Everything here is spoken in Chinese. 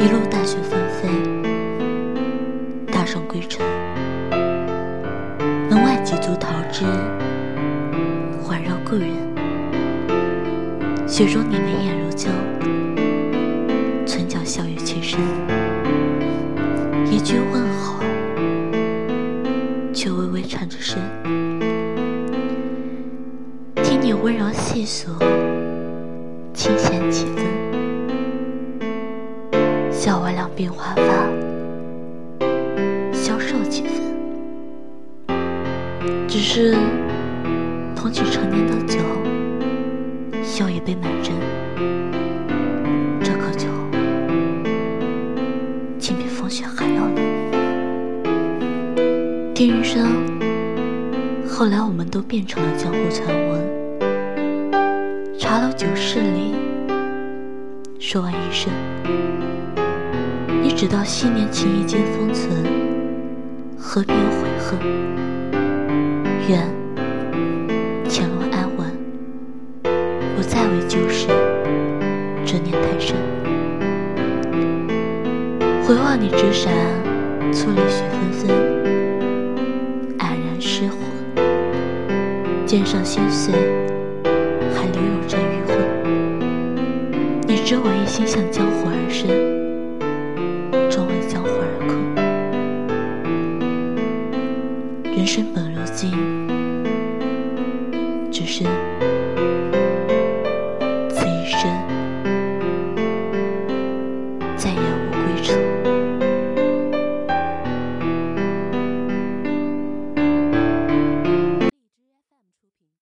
一路大雪纷飞，大圣归程。门外几株桃枝环绕故人，雪中你眉眼如旧，唇角笑语轻声，一句问候，却微微颤着声。听你温柔细诉，笑我两鬓华发，消瘦几分。只是捧起陈年的酒，笑一杯满斟。这口酒，竟比风雪还要冷。听人说，后来我们都变成了江湖传闻。茶楼酒肆里，说完一声。一直到昔年情谊皆封存，何必有悔恨？愿前路安稳，不再为旧事执念太深。回望你纸伞，簇里雪纷纷，黯然失魂。肩上心碎，还留有着余魂。你知我一心向江湖而生。生本如镜，只是。